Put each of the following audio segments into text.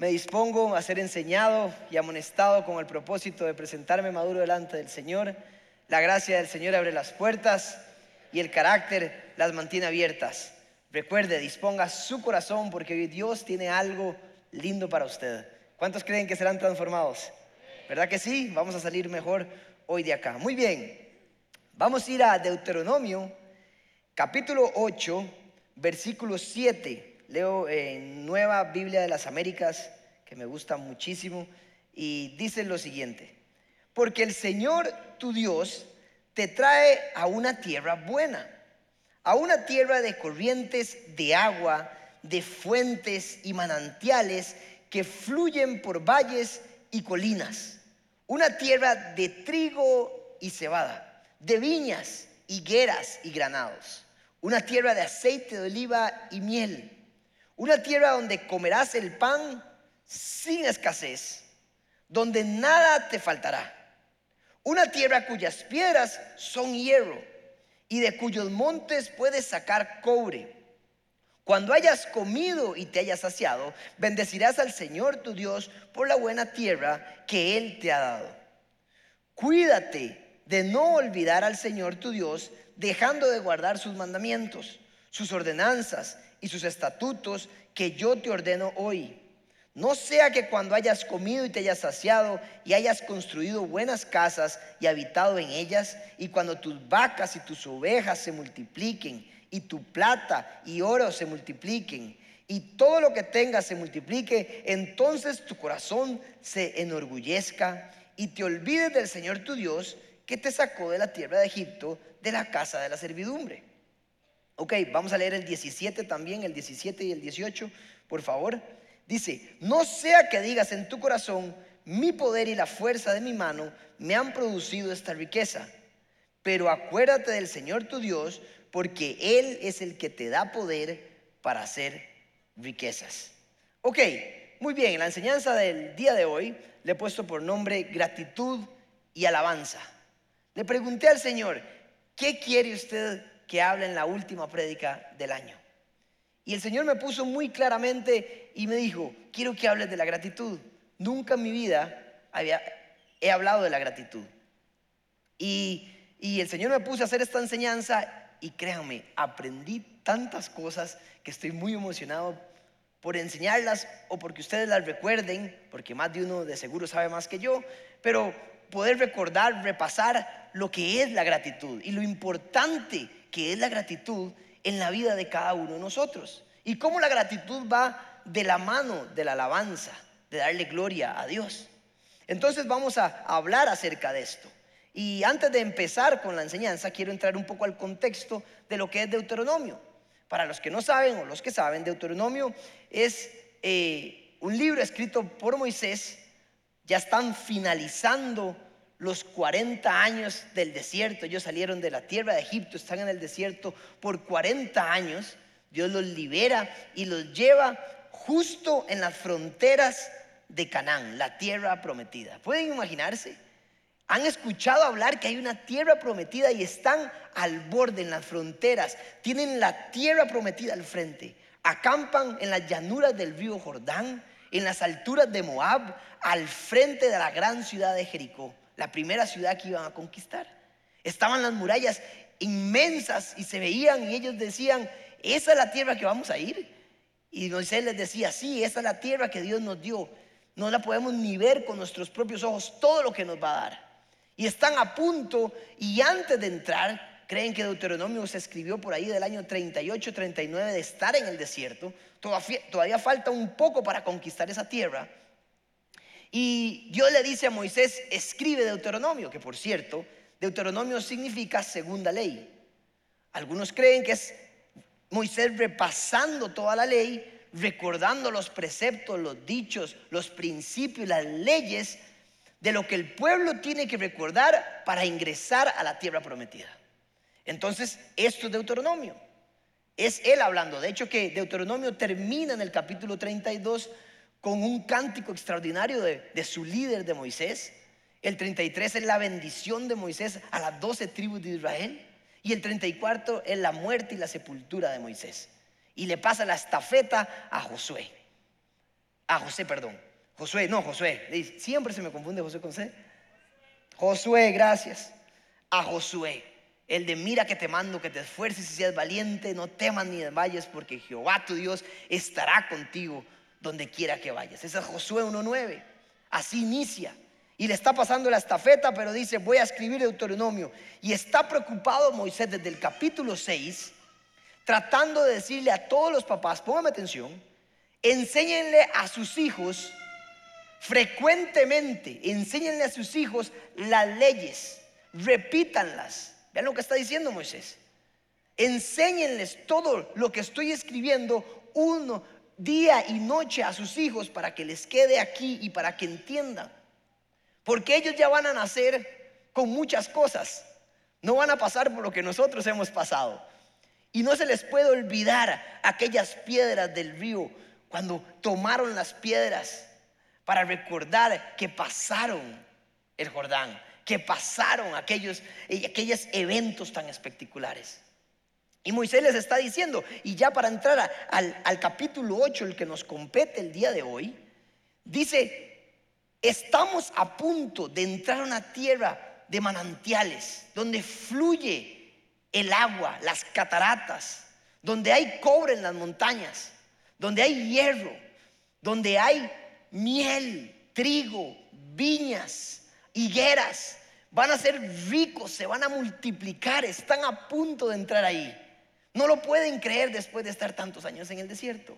me dispongo a ser enseñado y amonestado con el propósito de presentarme maduro delante del Señor. La gracia del Señor abre las puertas y el carácter las mantiene abiertas. Recuerde, disponga su corazón porque Dios tiene algo lindo para usted. ¿Cuántos creen que serán transformados? ¿Verdad que sí? Vamos a salir mejor hoy de acá. Muy bien. Vamos a ir a Deuteronomio, capítulo 8, versículo 7. Leo en Nueva Biblia de las Américas, que me gusta muchísimo, y dice lo siguiente. Porque el Señor tu Dios te trae a una tierra buena, a una tierra de corrientes de agua, de fuentes y manantiales que fluyen por valles y colinas, una tierra de trigo y cebada, de viñas, higueras y granados, una tierra de aceite de oliva y miel, una tierra donde comerás el pan sin escasez, donde nada te faltará, una tierra cuyas piedras son hierro y de cuyos montes puedes sacar cobre cuando hayas comido y te hayas saciado, bendecirás al Señor tu Dios por la buena tierra que Él te ha dado. Cuídate de no olvidar al Señor tu Dios, dejando de guardar sus mandamientos, sus ordenanzas y sus estatutos que yo te ordeno hoy. No sea que cuando hayas comido y te hayas saciado y hayas construido buenas casas y habitado en ellas, y cuando tus vacas y tus ovejas se multipliquen y tu plata y oro se multipliquen y todo lo que tengas se multiplique, entonces tu corazón se enorgullezca y te olvides del Señor tu Dios que te sacó de la tierra de Egipto, de la casa de la servidumbre. Ok, vamos a leer el 17 también, el 17 y el 18, por favor. Dice, no sea que digas en tu corazón, mi poder y la fuerza de mi mano me han producido esta riqueza, pero acuérdate del Señor tu Dios, porque Él es el que te da poder para hacer riquezas. Ok, muy bien, la enseñanza del día de hoy le he puesto por nombre gratitud y alabanza. Le pregunté al Señor, ¿qué quiere usted que hable en la última prédica del año? Y el Señor me puso muy claramente y me dijo, quiero que hables de la gratitud. Nunca en mi vida había, he hablado de la gratitud. Y, y el Señor me puso a hacer esta enseñanza y créanme, aprendí tantas cosas que estoy muy emocionado por enseñarlas o porque ustedes las recuerden, porque más de uno de seguro sabe más que yo, pero poder recordar, repasar lo que es la gratitud y lo importante que es la gratitud en la vida de cada uno de nosotros. Y cómo la gratitud va de la mano de la alabanza, de darle gloria a Dios. Entonces vamos a hablar acerca de esto. Y antes de empezar con la enseñanza, quiero entrar un poco al contexto de lo que es Deuteronomio. Para los que no saben o los que saben, Deuteronomio es eh, un libro escrito por Moisés. Ya están finalizando los 40 años del desierto. Ellos salieron de la tierra de Egipto, están en el desierto por 40 años. Dios los libera y los lleva justo en las fronteras de Canaán, la tierra prometida. ¿Pueden imaginarse? Han escuchado hablar que hay una tierra prometida y están al borde, en las fronteras. Tienen la tierra prometida al frente. Acampan en las llanuras del río Jordán, en las alturas de Moab, al frente de la gran ciudad de Jericó, la primera ciudad que iban a conquistar. Estaban las murallas inmensas y se veían y ellos decían, esa es la tierra que vamos a ir. Y Moisés les decía, sí, esa es la tierra que Dios nos dio. No la podemos ni ver con nuestros propios ojos, todo lo que nos va a dar y están a punto y antes de entrar, creen que Deuteronomio se escribió por ahí del año 38, 39 de estar en el desierto, todavía, todavía falta un poco para conquistar esa tierra. Y Dios le dice a Moisés, escribe Deuteronomio, que por cierto, Deuteronomio significa segunda ley. Algunos creen que es Moisés repasando toda la ley, recordando los preceptos, los dichos, los principios, las leyes de lo que el pueblo tiene que recordar para ingresar a la tierra prometida. Entonces, esto es Deuteronomio. Es él hablando. De hecho, que Deuteronomio termina en el capítulo 32 con un cántico extraordinario de, su líder de Moisés. El 33 es la bendición de Moisés a las 12 tribus de Israel. Y el 34 es la muerte y la sepultura de Moisés. Y le pasa la estafeta a Josué. a José, perdón. Josué, no, Josué. Siempre se me confunde José con C. Josué, gracias. A Josué, el de mira que te mando, que te esfuerces y seas valiente, no temas ni desmayes, porque Jehová tu Dios estará contigo donde quiera que vayas. Ese es Josué 1.9. Así inicia. Y le está pasando la estafeta, pero dice, voy a escribir Deuteronomio. Y está preocupado Moisés desde el capítulo 6, tratando de decirle a todos los papás, póngame atención, enséñenle a sus hijos frecuentemente, enséñenle a sus hijos las leyes, repítanlas. Vean lo que está diciendo Moisés. Enséñenles todo lo que estoy escribiendo uno día y noche a sus hijos para que les quede aquí y para que entiendan. Porque ellos ya van a nacer con muchas cosas. No van a pasar por lo que nosotros hemos pasado. Y no se les puede olvidar aquellas piedras del río cuando tomaron las piedras para recordar que pasaron el Jordán, que pasaron aquellos, aquellos eventos tan espectaculares. Y Moisés les está diciendo, y ya para entrar al, al capítulo 8, el que nos compete el día de hoy, dice, estamos a punto de entrar a una tierra de manantiales, donde fluye el agua, las cataratas, donde hay cobre en las montañas, donde hay hierro, donde hay miel, trigo, viñas, higueras. Van a ser ricos, se van a multiplicar, están a punto de entrar ahí. No lo pueden creer después de estar tantos años en el desierto.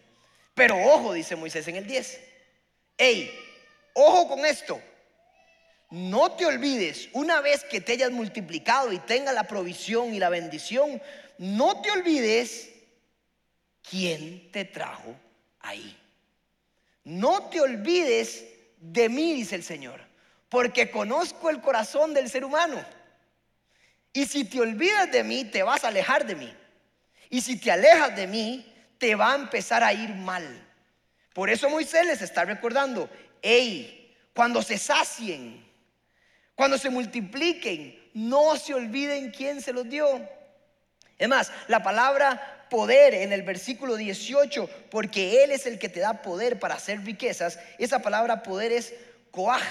Pero ojo, dice Moisés en el 10. Ey, ojo con esto. No te olvides, una vez que te hayas multiplicado y tenga la provisión y la bendición, no te olvides quién te trajo ahí. No te olvides de mí, dice el Señor, porque conozco el corazón del ser humano. Y si te olvidas de mí, te vas a alejar de mí. Y si te alejas de mí, te va a empezar a ir mal. Por eso Moisés les está recordando, hey, cuando se sacien, cuando se multipliquen, no se olviden quién se los dio. Es más, la palabra poder en el versículo 18, porque Él es el que te da poder para hacer riquezas, esa palabra poder es koach,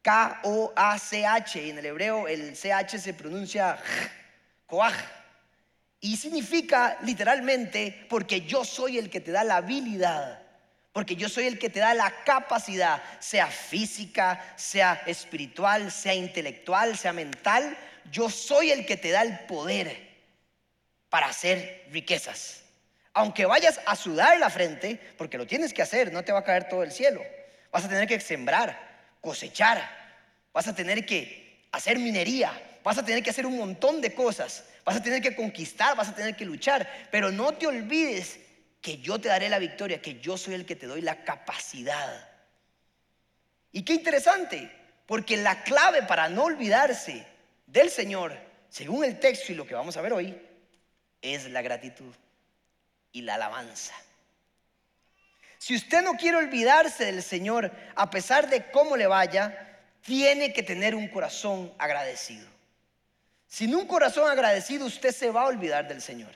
K-O-A-C-H, en el hebreo el CH se pronuncia koach. Y significa literalmente porque yo soy el que te da la habilidad, porque yo soy el que te da la capacidad, sea física, sea espiritual, sea intelectual, sea mental, yo soy el que te da el poder para hacer riquezas. Aunque vayas a sudar la frente, porque lo tienes que hacer, no te va a caer todo el cielo. Vas a tener que sembrar, cosechar, vas a tener que hacer minería, vas a tener que hacer un montón de cosas vas a tener que conquistar, vas a tener que luchar, pero no te olvides que yo te daré la victoria, que yo soy el que te doy la capacidad. Y qué interesante, porque la clave para no olvidarse del Señor, según el texto y lo que vamos a ver hoy, es la gratitud y la alabanza. Si usted no quiere olvidarse del Señor, a pesar de cómo le vaya, tiene que tener un corazón agradecido. Sin un corazón agradecido usted se va a olvidar del Señor.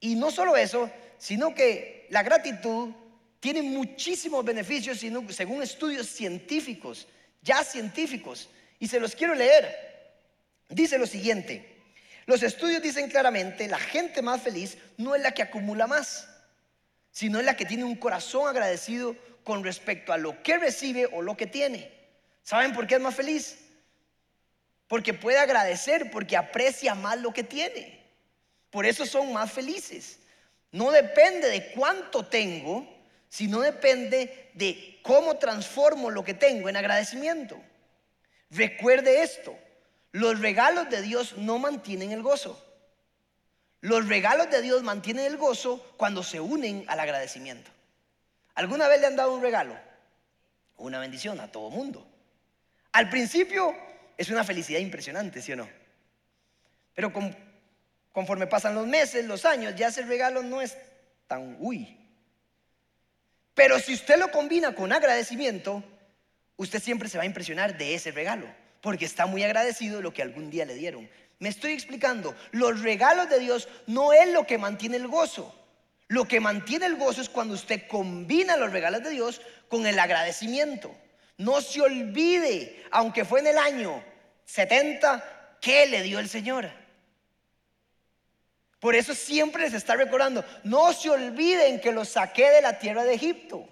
Y no solo eso, sino que la gratitud tiene muchísimos beneficios según estudios científicos, ya científicos. Y se los quiero leer. Dice lo siguiente, los estudios dicen claramente, la gente más feliz no es la que acumula más, sino es la que tiene un corazón agradecido con respecto a lo que recibe o lo que tiene. ¿Saben por qué es más feliz? Porque puede agradecer, porque aprecia más lo que tiene. Por eso son más felices. No depende de cuánto tengo, sino depende de cómo transformo lo que tengo en agradecimiento. Recuerde esto, los regalos de Dios no mantienen el gozo. Los regalos de Dios mantienen el gozo cuando se unen al agradecimiento. ¿Alguna vez le han dado un regalo? Una bendición a todo mundo. Al principio es una felicidad impresionante, ¿sí o no? Pero conforme pasan los meses, los años, ya ese regalo no es tan uy. Pero si usted lo combina con agradecimiento, usted siempre se va a impresionar de ese regalo, porque está muy agradecido de lo que algún día le dieron. Me estoy explicando, los regalos de Dios no es lo que mantiene el gozo. Lo que mantiene el gozo es cuando usted combina los regalos de Dios con el agradecimiento. No se olvide, aunque fue en el año 70, ¿qué le dio el Señor? Por eso siempre les está recordando, no se olviden que los saqué de la tierra de Egipto,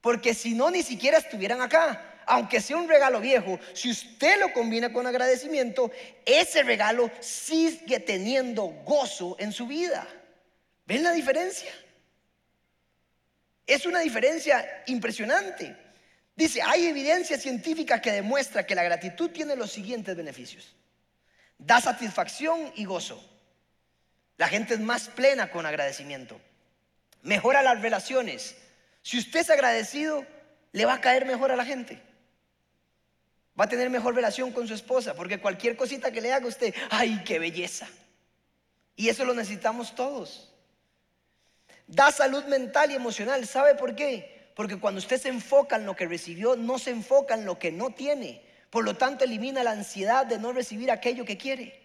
porque si no, ni siquiera estuvieran acá. Aunque sea un regalo viejo, si usted lo combina con agradecimiento, ese regalo sigue teniendo gozo en su vida. ¿Ven la diferencia? Es una diferencia impresionante. Dice, hay evidencia científica que demuestra que la gratitud tiene los siguientes beneficios. Da satisfacción y gozo. La gente es más plena con agradecimiento. Mejora las relaciones. Si usted es agradecido, le va a caer mejor a la gente. Va a tener mejor relación con su esposa, porque cualquier cosita que le haga usted, ¡ay, qué belleza! Y eso lo necesitamos todos. Da salud mental y emocional. ¿Sabe por qué? Porque cuando usted se enfoca en lo que recibió, no se enfoca en lo que no tiene. Por lo tanto, elimina la ansiedad de no recibir aquello que quiere.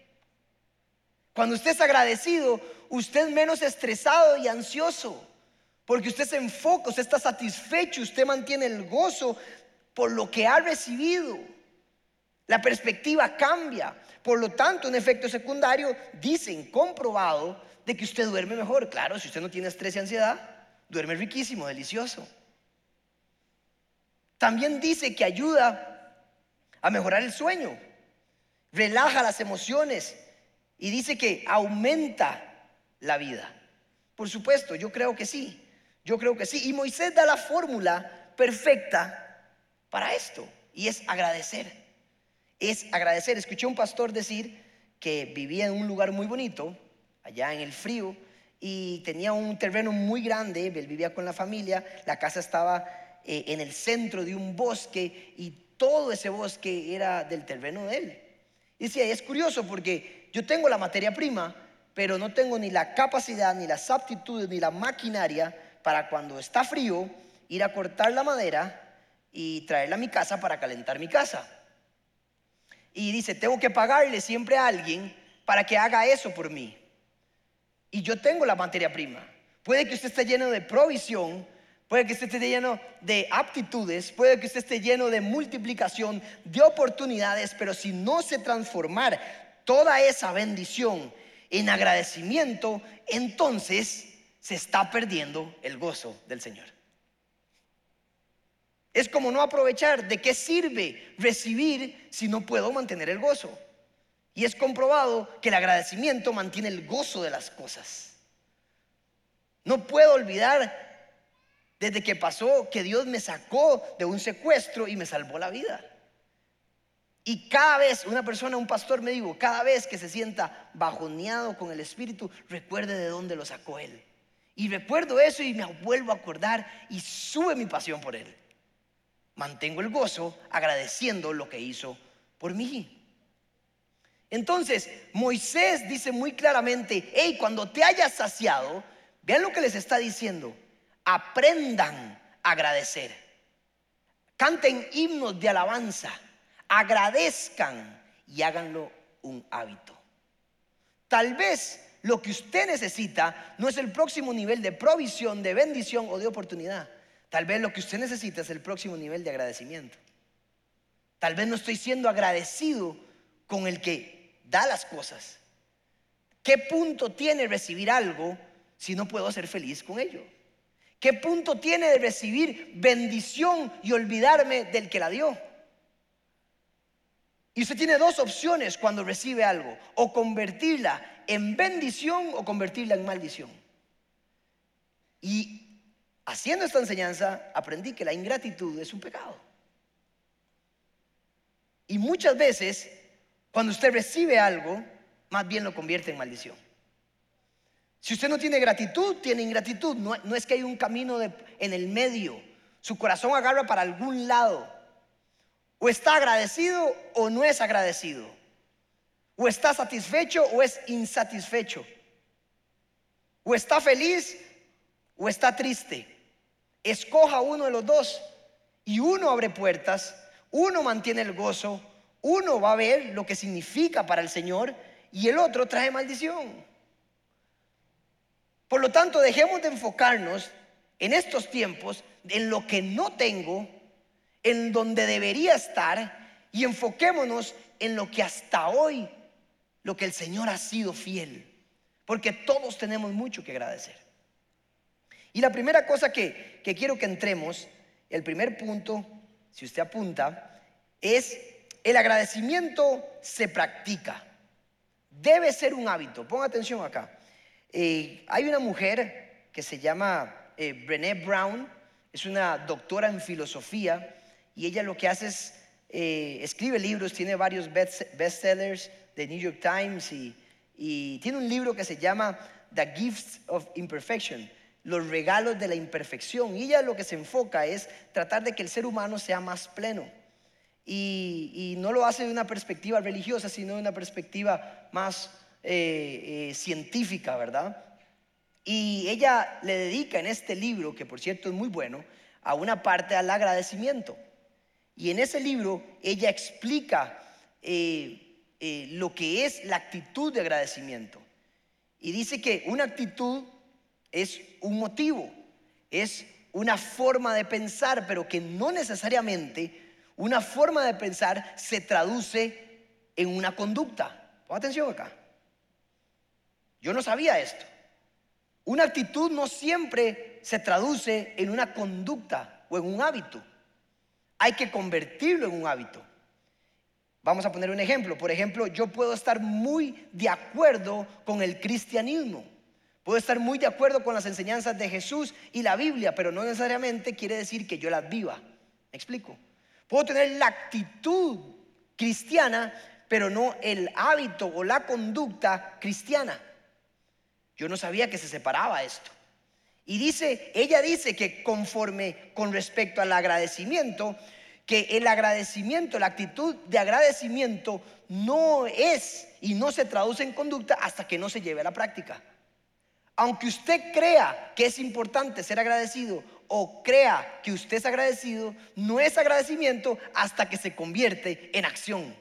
Cuando usted es agradecido, usted es menos estresado y ansioso, porque usted se enfoca, usted está satisfecho, usted mantiene el gozo por lo que ha recibido. La perspectiva cambia. Por lo tanto, un efecto secundario, dicen, comprobado, de que usted duerme mejor. Claro, si usted no tiene estrés y ansiedad, duerme riquísimo, delicioso. También dice que ayuda a mejorar el sueño, relaja las emociones, y dice que aumenta la vida. Por supuesto, yo creo que sí. Yo creo que sí. Y Moisés da la fórmula perfecta para esto. Y es agradecer. Es agradecer. Escuché a un pastor decir que vivía en un lugar muy bonito, allá en el frío, y tenía un terreno muy grande. Él vivía con la familia. La casa estaba eh, en el centro de un bosque y todo ese bosque era del terreno de él. Y decía, es curioso porque yo tengo la materia prima, pero no tengo ni la capacidad, ni las aptitudes, ni la maquinaria para cuando está frío ir a cortar la madera y traerla a mi casa para calentar mi casa. Y dice, tengo que pagarle siempre a alguien para que haga eso por mí. Y yo tengo la materia prima. Puede que usted esté lleno de provisión, puede que usted esté lleno de aptitudes, puede que usted esté lleno de multiplicación, de oportunidades, pero si no se transformar toda esa bendición en agradecimiento, entonces se está perdiendo el gozo del Señor. Es como no aprovechar de qué sirve recibir si no puedo mantener el gozo. Y es comprobado que el agradecimiento mantiene el gozo de las cosas. No puedo olvidar desde que pasó que Dios me sacó de un secuestro y me salvó la vida. Y cada vez, una persona, un pastor me dijo, cada vez que se sienta bajoneado con el Espíritu, recuerde de dónde lo sacó Él. Y recuerdo eso y me vuelvo a acordar y sube mi pasión por Él. Mantengo el gozo agradeciendo lo que hizo por mí. Entonces, Moisés dice muy claramente, hey, cuando te hayas saciado, vean lo que les está diciendo, aprendan a agradecer. Canten himnos de alabanza agradezcan y háganlo un hábito. Tal vez lo que usted necesita no es el próximo nivel de provisión, de bendición o de oportunidad. Tal vez lo que usted necesita es el próximo nivel de agradecimiento. Tal vez no estoy siendo agradecido con el que da las cosas. ¿Qué punto tiene recibir algo si no puedo ser feliz con ello? ¿Qué punto tiene de recibir bendición y olvidarme del que la dio? Y usted tiene dos opciones cuando recibe algo, o convertirla en bendición o convertirla en maldición. Y haciendo esta enseñanza aprendí que la ingratitud es un pecado. Y muchas veces, cuando usted recibe algo, más bien lo convierte en maldición. Si usted no tiene gratitud, tiene ingratitud. No, es que hay un camino en el medio. Su corazón agarra para algún lado. O está agradecido o no es agradecido. O está satisfecho o es insatisfecho. O está feliz o está triste. Escoja uno de los dos y uno abre puertas, uno mantiene el gozo, uno va a ver lo que significa para el Señor y el otro trae maldición. Por lo tanto, dejemos de enfocarnos en estos tiempos en lo que no tengo, en donde debería estar, y enfoquémonos en lo que hasta hoy, lo que el Señor ha sido fiel, porque todos tenemos mucho que agradecer. Y la primera cosa que, que quiero que entremos, el primer punto, si usted apunta, es el agradecimiento se practica. Debe ser un hábito. Ponga atención acá. Hay una mujer que se llama eh, Brené Brown, es una doctora en filosofía y ella lo que hace es eh, escribe libros, tiene varios bestsellers de New York Times y, y tiene un libro que se llama The Gifts of Imperfection, los regalos de la imperfección. Y ella lo que se enfoca es tratar de que el ser humano sea más pleno. Y, no lo hace de una perspectiva religiosa, sino de una perspectiva más eh, eh, científica, ¿verdad? Y ella le dedica en este libro, que por cierto es muy bueno, a una parte al agradecimiento. Y en ese libro ella explica eh, lo que es la actitud de agradecimiento. Y dice que una actitud es un motivo, es una forma de pensar, pero que no necesariamente una forma de pensar se traduce en una conducta. Pon atención acá. Yo no sabía esto. Una actitud no siempre se traduce en una conducta o en un hábito. Hay que convertirlo en un hábito. Vamos a poner un ejemplo. Por ejemplo, yo puedo estar muy de acuerdo con el cristianismo. Puedo estar muy de acuerdo con las enseñanzas de Jesús y la Biblia, pero no necesariamente quiere decir que yo las viva. ¿Me explico? Puedo tener la actitud cristiana, pero no el hábito o la conducta cristiana. Yo no sabía que se separaba esto. Y dice, ella dice que conforme con respecto al agradecimiento, que el agradecimiento, la actitud de agradecimiento no es y no se traduce en conducta hasta que no se lleve a la práctica. Aunque usted crea que es importante ser agradecido o crea que usted es agradecido, no es agradecimiento hasta que se convierte en acción.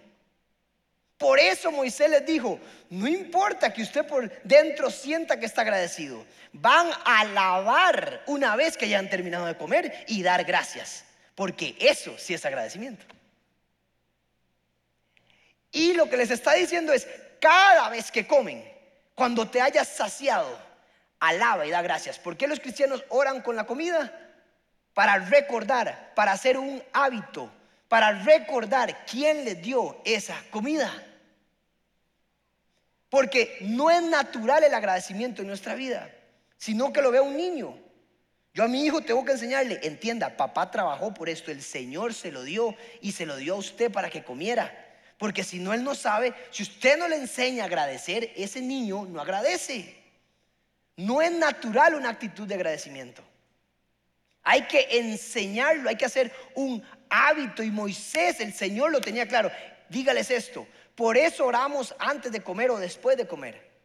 Por eso Moisés les dijo, no importa que usted por dentro sienta que está agradecido, van a alabar una vez que hayan terminado de comer y dar gracias, porque eso sí es agradecimiento. Y lo que les está diciendo es, cada vez que comen, cuando te hayas saciado, alaba y da gracias. ¿Por qué los cristianos oran con la comida? Para recordar, para hacer un hábito, para recordar quién les dio esa comida. Porque no es natural el agradecimiento en nuestra vida, sino que lo vea un niño. Yo a mi hijo tengo que enseñarle, entienda, papá trabajó por esto, el Señor se lo dio y se lo dio a usted para que comiera. Porque si no, él no sabe, si usted no le enseña a agradecer, ese niño no agradece. No es natural una actitud de agradecimiento. Hay que enseñarlo, hay que hacer un hábito. Y Moisés, el Señor lo tenía claro. Dígales esto. Por eso oramos antes de comer o después de comer.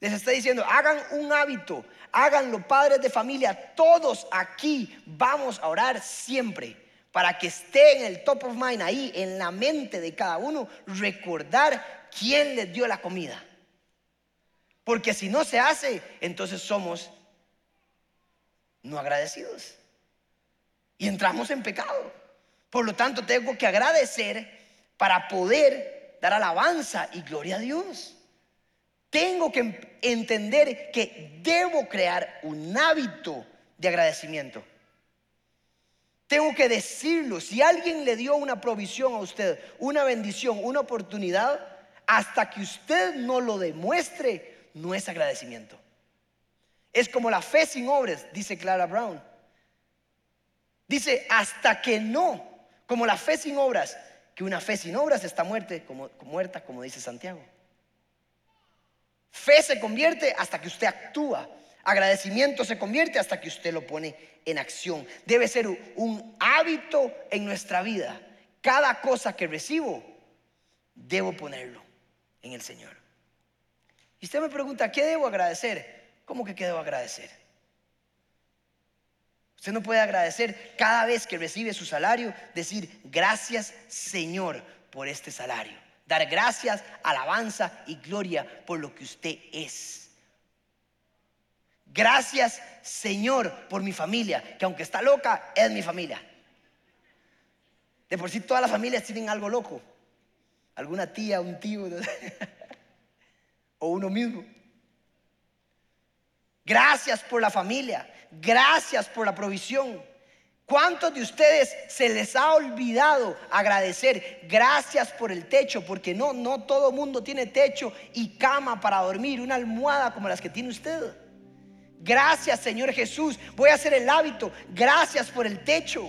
Les está diciendo, hagan un hábito, háganlo padres de familia, todos aquí vamos a orar siempre para que esté en el top of mind, ahí en la mente de cada uno, recordar quién les dio la comida. Porque si no se hace, entonces somos no agradecidos. Y entramos en pecado. Por lo tanto, tengo que agradecer para poder dar alabanza y gloria a Dios. Tengo que entender que debo crear un hábito de agradecimiento. Tengo que decirlo. Si alguien le dio una provisión a usted, una bendición, una oportunidad, hasta que usted no lo demuestre, no es agradecimiento. Es como la fe sin obras, dice Clara Brown. Dice, hasta que no, como la fe sin obras, que una fe sin obras está muerte, como, muerta, como dice Santiago. Fe se convierte hasta que usted actúa. Agradecimiento se convierte hasta que usted lo pone en acción. Debe ser un hábito en nuestra vida. Cada cosa que recibo, debo ponerlo en el Señor. Y usted me pregunta, ¿qué debo agradecer? ¿Cómo que qué debo agradecer? Usted no puede agradecer cada vez que recibe su salario, decir gracias Señor por este salario. Dar gracias, alabanza y gloria por lo que usted es. Gracias, Señor, por mi familia, que aunque está loca, es mi familia. De por sí todas las familias tienen algo loco. Alguna tía, un tío, o uno mismo. Gracias por la familia. Gracias por la provisión. ¿Cuántos de ustedes se les ha olvidado agradecer? Gracias por el techo, porque no, no todo mundo tiene techo y cama para dormir, una almohada como las que tiene usted. Gracias Señor Jesús, voy a hacer el hábito. Gracias por el techo.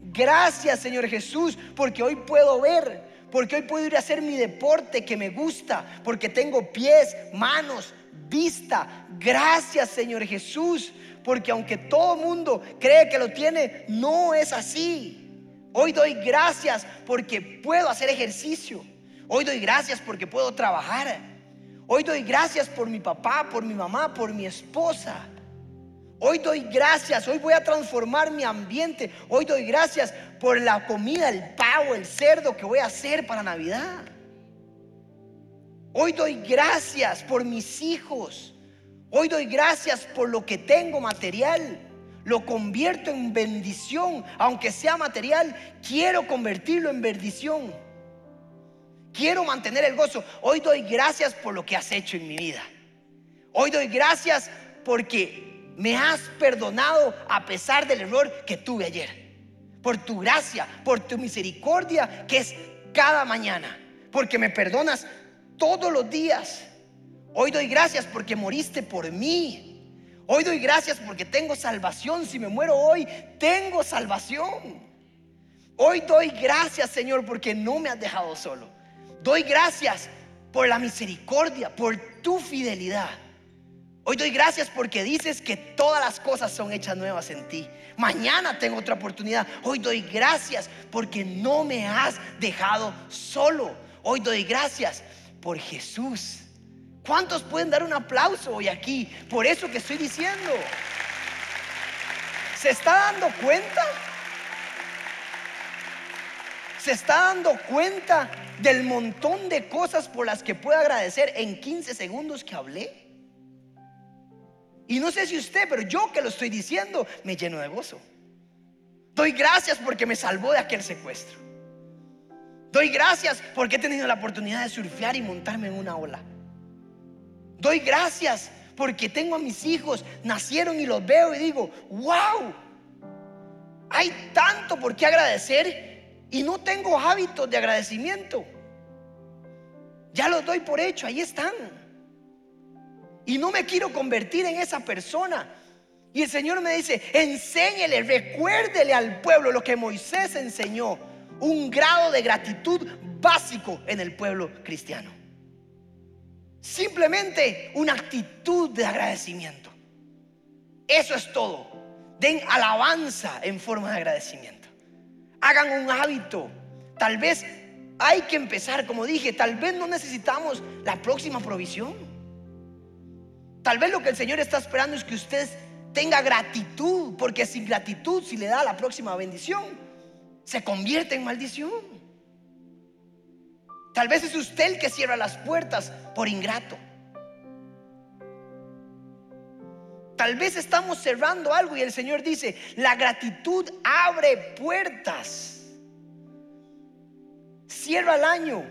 Gracias Señor Jesús, porque hoy puedo ver, porque hoy puedo ir a hacer mi deporte que me gusta, porque tengo pies, manos, vista. Gracias Señor Jesús, porque aunque todo mundo cree que lo tiene, no es así. Hoy doy gracias porque puedo hacer ejercicio. Hoy doy gracias porque puedo trabajar. Hoy doy gracias por mi papá, por mi mamá, por mi esposa. Hoy doy gracias, hoy voy a transformar mi ambiente. Hoy doy gracias por la comida, el pavo, el cerdo que voy a hacer para Navidad. Hoy doy gracias por mis hijos. Hoy doy gracias por lo que tengo material. Lo convierto en bendición. Aunque sea material, quiero convertirlo en bendición. Quiero mantener el gozo. Hoy doy gracias por lo que has hecho en mi vida. Hoy doy gracias porque me has perdonado a pesar del error que tuve ayer. Por tu gracia, por tu misericordia que es cada mañana. Porque me perdonas todos los días. Hoy doy gracias porque moriste por mí. Hoy doy gracias porque tengo salvación. Si me muero hoy, tengo salvación. Hoy doy gracias, Señor, porque no me has dejado solo. Doy gracias por la misericordia, por tu fidelidad. Hoy doy gracias porque dices que todas las cosas son hechas nuevas en ti. Mañana tengo otra oportunidad. Hoy doy gracias porque no me has dejado solo. Hoy doy gracias por Jesús. ¿Cuántos pueden dar un aplauso hoy aquí por eso que estoy diciendo? ¿Se está dando cuenta? ¿Se está dando cuenta del montón de cosas por las que puedo agradecer en 15 segundos que hablé? Y no sé si usted, pero yo que lo estoy diciendo, me lleno de gozo. Doy gracias porque me salvó de aquel secuestro. Doy gracias porque he tenido la oportunidad de surfear y montarme en una ola. Doy gracias porque tengo a mis hijos, nacieron y los veo y digo, wow, hay tanto por qué agradecer y no tengo hábitos de agradecimiento. Ya los doy por hecho, ahí están. Y no me quiero convertir en esa persona. Y el Señor me dice, enséñele, recuérdele al pueblo lo que Moisés enseñó, un grado de gratitud básico en el pueblo cristiano. Simplemente una actitud de agradecimiento. Eso es todo. Den alabanza en forma de agradecimiento. Hagan un hábito. Tal vez hay que empezar, como dije, tal vez no necesitamos la próxima provisión. Tal vez lo que el Señor está esperando es que usted tenga gratitud, porque sin gratitud, si le da la próxima bendición, se convierte en maldición. Tal vez es usted el que cierra las puertas por ingrato. Tal vez estamos cerrando algo y el Señor dice, la gratitud abre puertas. Cierra el año,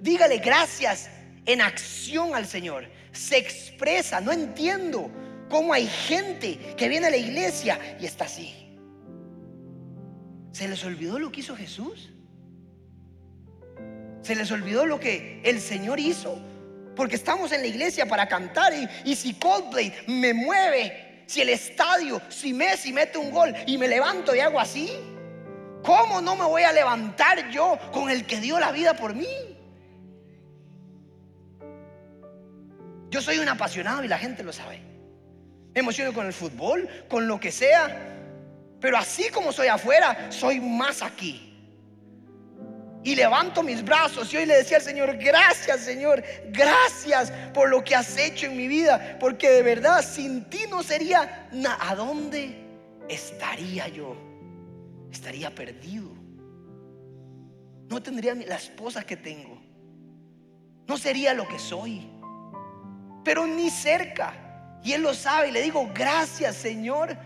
dígale gracias en acción al Señor. Se expresa, no entiendo cómo hay gente que viene a la iglesia y está así. ¿Se les olvidó lo que hizo Jesús? Se les olvidó lo que el Señor hizo. Porque estamos en la iglesia para cantar. Y, si Coldplay me mueve, si el estadio, si Messi mete un gol y me levanto y hago así, ¿cómo no me voy a levantar yo con el que dio la vida por mí? Yo soy un apasionado y la gente lo sabe. Me emociono con el fútbol, con lo que sea. Pero así como soy afuera, soy más aquí. Y levanto mis brazos y hoy le decía al Señor, gracias Señor, gracias por lo que has hecho en mi vida, porque de verdad sin ti no sería. ¿A dónde estaría yo? Estaría perdido. No tendría la esposa que tengo. No sería lo que soy. Pero ni cerca. Y Él lo sabe y le digo, gracias Señor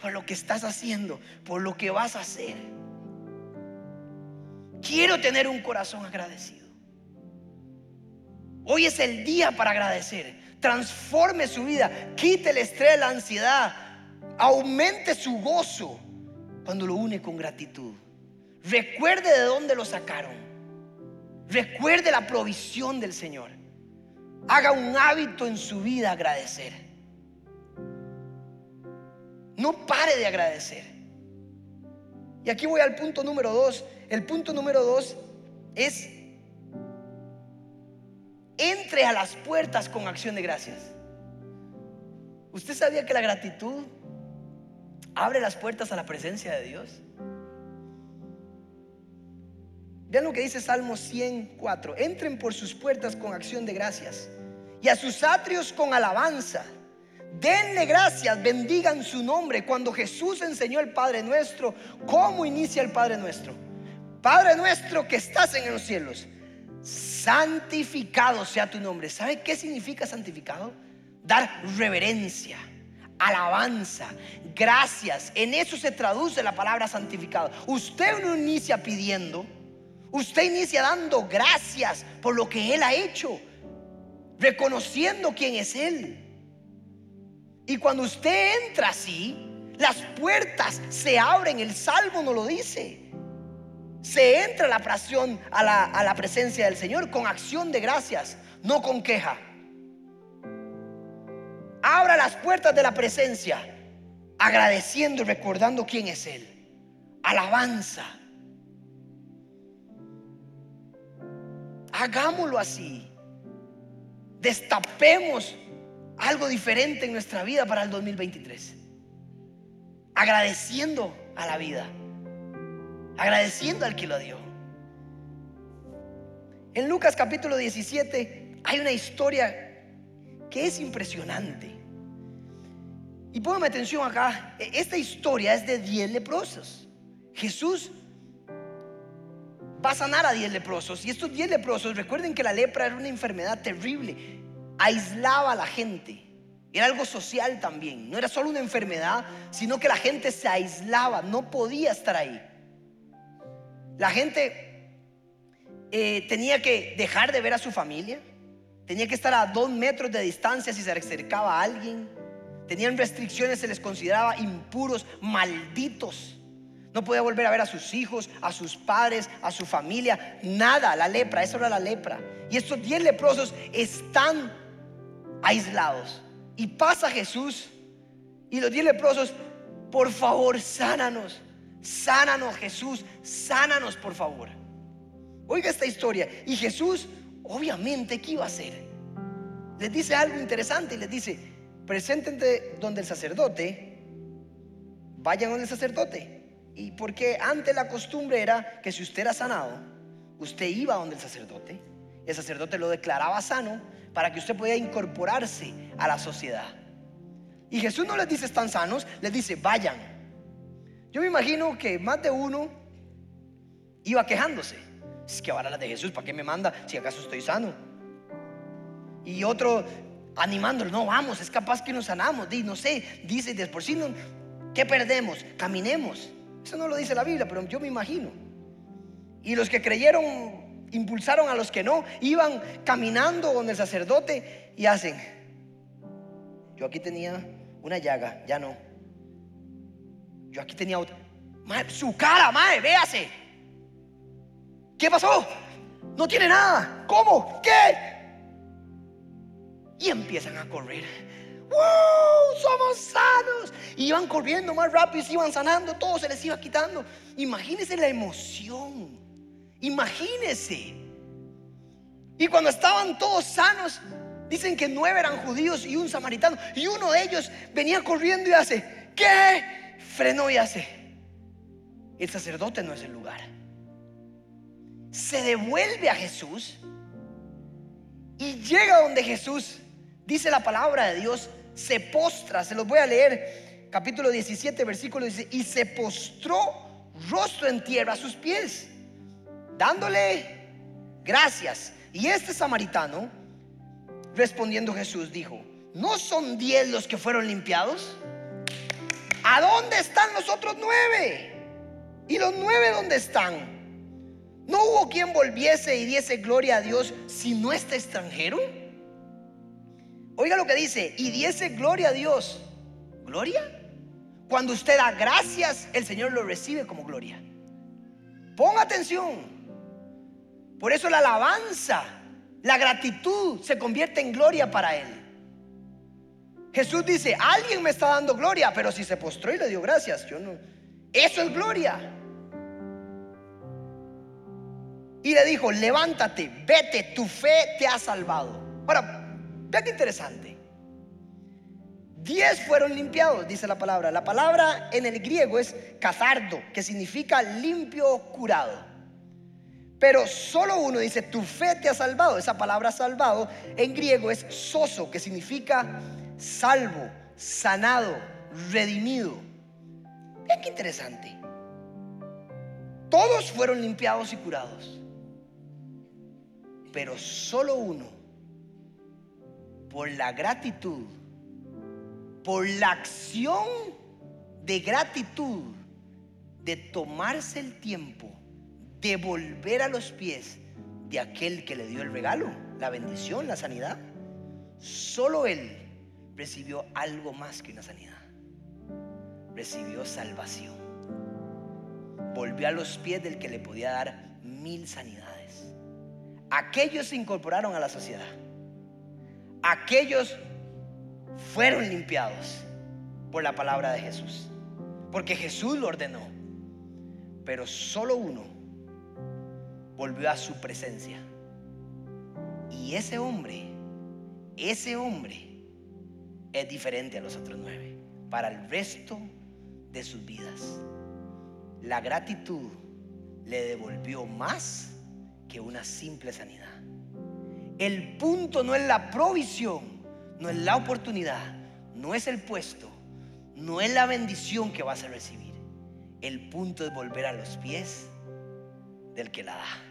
por lo que estás haciendo, por lo que vas a hacer. Quiero tener un corazón agradecido. Hoy es el día para agradecer. Transforme su vida, quite el estrés, la ansiedad, aumente su gozo cuando lo une con gratitud. Recuerde de dónde lo sacaron. Recuerde la provisión del Señor. Haga un hábito en su vida agradecer. No pare de agradecer. Y aquí voy al punto número dos. El punto número dos es entre a las puertas con acción de gracias. ¿Usted sabía que la gratitud abre las puertas a la presencia de Dios? Vean lo que dice Salmo 104. Entren por sus puertas con acción de gracias y a sus atrios con alabanza. Denle gracias, bendigan su nombre. Cuando Jesús enseñó el Padre nuestro, ¿cómo inicia el Padre nuestro? Padre nuestro que estás en los cielos, santificado sea tu nombre. ¿Sabe qué significa santificado? Dar reverencia, alabanza, gracias. En eso se traduce la palabra santificado. Usted no inicia pidiendo, usted inicia dando gracias por lo que Él ha hecho, reconociendo quién es Él. Y cuando usted entra así, las puertas se abren, el salmo no lo dice. Se entra la, presión, a la, a la presencia del Señor con acción de gracias, no con queja. Abra las puertas de la presencia, agradeciendo y recordando quién es Él. Alabanza. Hagámoslo así. Destapemos algo diferente en nuestra vida para el 2023. Agradeciendo a la vida. Agradeciendo al que lo dio. En Lucas capítulo 17 hay una historia que es impresionante. Y póngame atención acá, e, esta historia es de 10 leprosos. Jesús va a sanar a 10 leprosos. Y estos 10 leprosos, recuerden que la lepra era una enfermedad terrible, aislaba a la gente. Era algo social también. No era solo una enfermedad, sino que la gente se aislaba, no podía estar ahí. La gente eh, tenía que dejar de ver a su familia, tenía que estar a dos metros de distancia si se acercaba a alguien. Tenían restricciones, se les consideraba impuros, malditos. No podía volver a ver a sus hijos, a sus padres, a su familia, nada, la lepra, eso era la lepra. Y estos diez leprosos están aislados. Y pasa Jesús y los diez leprosos, por favor, sánanos, sánanos Jesús, sánanos por favor. Oiga esta historia. Y Jesús, obviamente, ¿qué iba a hacer? Les dice algo interesante y les dice, preséntense donde el sacerdote, vayan donde el sacerdote. Y porque antes la costumbre era que si usted era sanado, usted iba donde el sacerdote, el sacerdote lo declaraba sano para que usted pudiera incorporarse a la sociedad. Y Jesús no les dice están sanos, les dice vayan. Yo me imagino que más de uno iba quejándose. Es que ahora la de Jesús, ¿para qué me manda si acaso estoy sano? Y otro animándolo, no vamos, es capaz que nos sanamos. Di, no sé, dice, de por sí, no, ¿qué perdemos? Caminemos. Eso no lo dice la Biblia, pero yo me imagino. Y los que creyeron impulsaron a los que no, iban caminando con el sacerdote y hacen, yo aquí tenía una llaga, ya no. Yo aquí tenía otra. su cara, madre, véase. ¿Qué pasó? No tiene nada. ¿Cómo? ¿Qué? Y empiezan a correr. ¡Wow! Somos sanos. Y iban corriendo más rápido, se iban sanando, todo se les iba quitando. Imagínense la emoción Imagínese. Y cuando estaban todos sanos, dicen que nueve eran judíos y un samaritano. Y uno de ellos venía corriendo y hace, ¿qué? Frenó y hace. El sacerdote no es el lugar. Se devuelve a Jesús y llega donde Jesús, dice la palabra de Dios, se postra. Se los voy a leer, capítulo 17, versículo dice, y se postró rostro en tierra a sus pies dándole gracias. Y este samaritano, respondiendo Jesús, dijo, ¿no son diez los que fueron limpiados? ¿A dónde están los otros nueve? ¿Y los nueve dónde están? ¿No hubo quien volviese y diese gloria a Dios si no está extranjero? Oiga lo que dice, y diese gloria a Dios. ¿Gloria? Cuando usted da gracias, el Señor lo recibe como gloria. Ponga atención. Por eso la alabanza, la gratitud se convierte en gloria para Él. Jesús dice, alguien me está dando gloria, pero si se postró y le dio gracias, yo no. Eso es gloria. Y le dijo, levántate, vete, tu fe te ha salvado. Ahora, vea qué interesante. Diez fueron limpiados, dice la palabra. La palabra en el griego es cazardo, que significa limpio, curado. Pero solo uno dice, tu fe te ha salvado. Esa palabra salvado en griego es soso, que significa salvo, sanado, redimido. Vean qué interesante. Todos fueron limpiados y curados pero solo uno, por la gratitud, por la acción de gratitud, de tomarse el tiempo, de volver a los pies de aquel que le dio el regalo, la bendición, la sanidad, solo él recibió algo más que una sanidad. Recibió salvación. Volvió a los pies del que le podía dar mil sanidades. Aquellos se incorporaron a la sociedad. Aquellos fueron limpiados por la palabra de Jesús. Porque Jesús lo ordenó. Pero solo uno volvió a su presencia. Y ese hombre, ese hombre es diferente a los otros nueve. Para el resto de sus vidas. La gratitud le devolvió más que una simple sanidad. El punto no es la provisión, no es la oportunidad, no es el puesto, no es la bendición que vas a recibir. El punto es volver a los pies del que la da.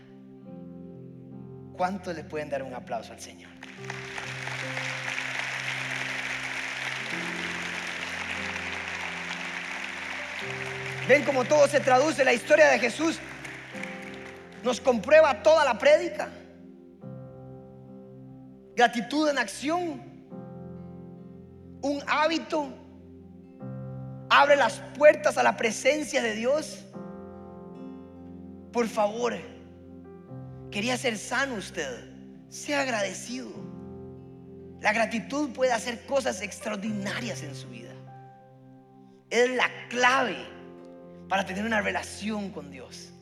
¿Cuántos le pueden dar un aplauso al Señor? Ven cómo todo se traduce. La historia de Jesús nos comprueba toda la prédica. Gratitud en acción. Un hábito. Abre las puertas a la presencia de Dios. Por favor, quería ser sano usted. Sea agradecido. La gratitud puede hacer cosas extraordinarias en su vida. Es la clave para tener una relación con Dios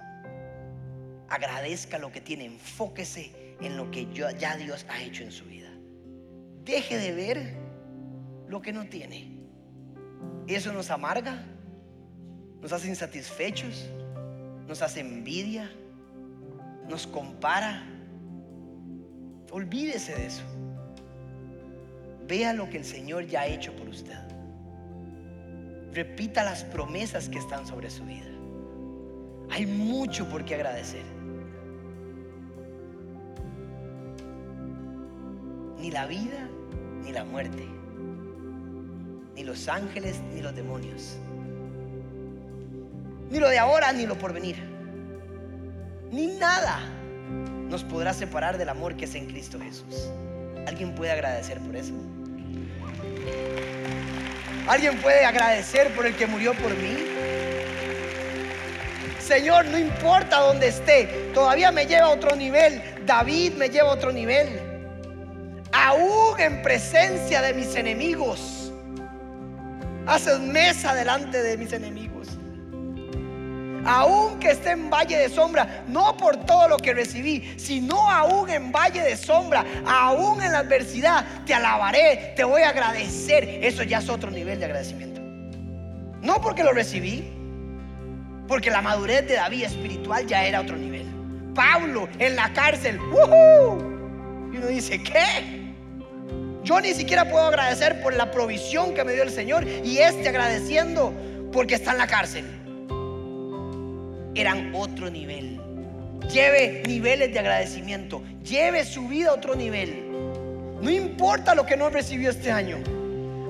agradezca lo que tiene, enfóquese en lo que ya Dios ha hecho en su vida. Deje de ver lo que no tiene. Eso nos amarga, nos hace insatisfechos, nos hace envidia, nos compara. Olvídese de eso. Vea lo que el Señor ya ha hecho por usted. Repita las promesas que están sobre su vida. Hay mucho por qué agradecer. ni la vida ni la muerte, ni los ángeles ni los demonios, ni lo de ahora ni lo por venir, ni nada nos podrá separar del amor que es en Cristo Jesús. ¿Alguien puede agradecer por eso? ¿Alguien puede agradecer por el que murió por mí? Señor, no importa dónde esté, todavía me lleva a otro nivel. David me lleva a otro nivel aún en presencia de mis enemigos. Haces mesa delante de mis enemigos. Aún que esté en valle de sombra, no por todo lo que recibí, sino aún en valle de sombra, aún en la adversidad, te alabaré, te voy a agradecer. Eso ya es otro nivel de agradecimiento. No porque lo recibí, porque la madurez de David espiritual ya era otro nivel. Pablo en la cárcel, y uno dice, ¿qué? Yo ni siquiera puedo agradecer por la provisión que me dio el Señor y este agradeciendo porque está en la cárcel. Eran otro nivel. Lleve niveles de agradecimiento. Lleve su vida a otro nivel. No importa lo que no recibió este año.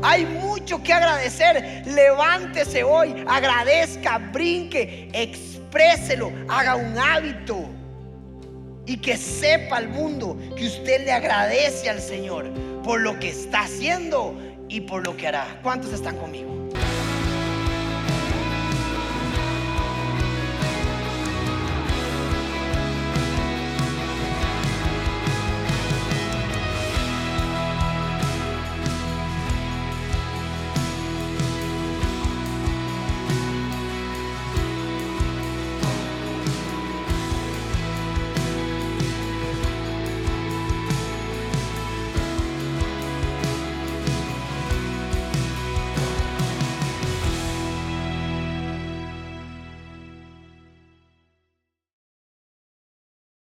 Hay mucho que agradecer. Levántese hoy, agradezca, brinque, expréselo, haga un hábito. Y que sepa el mundo que usted le agradece al Señor por lo que está haciendo y por lo que hará. ¿Cuántos están conmigo?